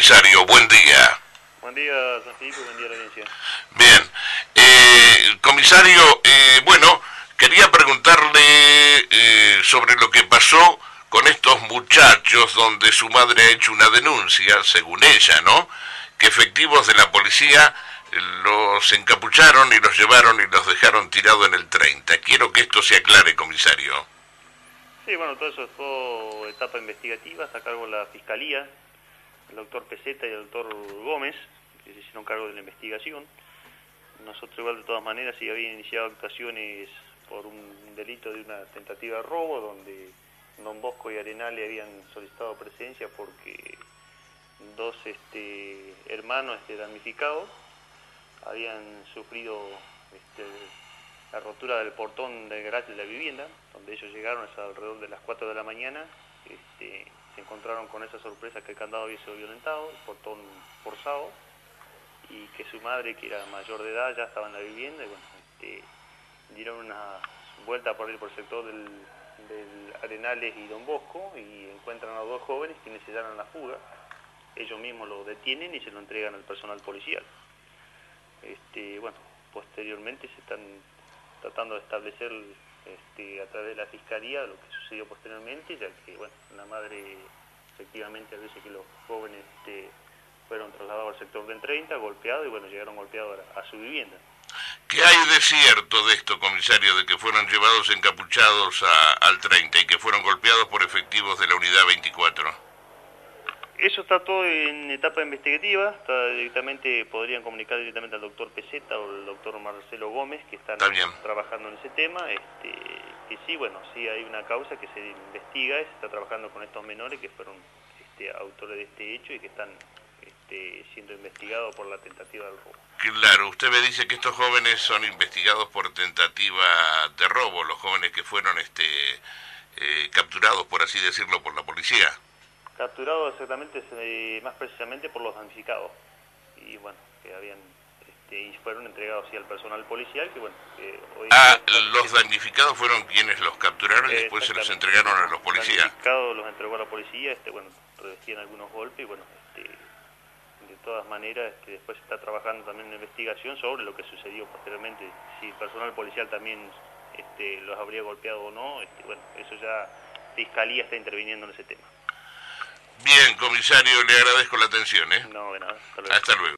comisario? Buen día. Buen día, San Felipe, buen día la audiencia. Bien. Eh, comisario, eh, bueno, quería preguntarle eh, sobre lo que pasó con estos muchachos donde su madre ha hecho una denuncia, según ella, ¿no? Que efectivos de la policía los encapucharon y los llevaron y los dejaron tirados en el 30. Quiero que esto se aclare, comisario. Sí, bueno, todo eso fue etapa investigativa, está a cargo de la Fiscalía, el doctor Peseta y el doctor Gómez, que se hicieron cargo de la investigación. Nosotros igual de todas maneras sí habían iniciado actuaciones por un delito de una tentativa de robo, donde Don Bosco y Arenale habían solicitado presencia porque dos este, hermanos damnificados habían sufrido este, la rotura del portón del garaje de la vivienda, donde ellos llegaron a alrededor de las 4 de la mañana, este, se encontraron con esa sorpresa que el candado había sido violentado, el portón forzado, y que su madre, que era mayor de edad, ya estaba en la vivienda, y bueno, este, dieron una vuelta por, por el sector del, del, Arenales y Don Bosco, y encuentran a dos jóvenes quienes se dan la fuga, ellos mismos lo detienen y se lo entregan al personal policial. Este, bueno, posteriormente se están tratando de establecer este, a través de la fiscalía lo que sucedió posteriormente, ya que bueno, la madre efectivamente dice que los jóvenes este, fueron trasladados al sector del 30, golpeados y bueno, llegaron golpeados a, su vivienda. ¿Qué hay de cierto de esto, comisario, de que fueron llevados encapuchados al 30 y que fueron golpeados por efectivos de la unidad 24? Eso está todo en etapa investigativa, está directamente podrían comunicar directamente al doctor Peseta o al doctor Marcelo Gómez que están trabajando en ese tema, este, que sí, bueno, sí hay una causa que se investiga, se está trabajando con estos menores que fueron este, autores de este hecho y que están este, siendo investigados por la tentativa del robo. Claro, usted me dice que estos jóvenes son investigados por tentativa de robo, los jóvenes que fueron este, eh, capturados, por así decirlo, por la policía capturado exactamente, más precisamente por los damnificados. Y bueno, que habían este, y fueron entregados al personal policial que bueno que hoy ah los damnificados fueron quienes los capturaron y después se los entregaron a los policías. Los damnificados los entregó a la policía este bueno revestían algunos golpes y bueno este, de todas maneras este, después se está trabajando también en investigación sobre lo que sucedió posteriormente si el personal policial también este, los habría golpeado o no este, bueno eso ya fiscalía está interviniendo en ese tema Bien, comisario, le agradezco la atención. ¿eh? No, de nada. Hasta luego.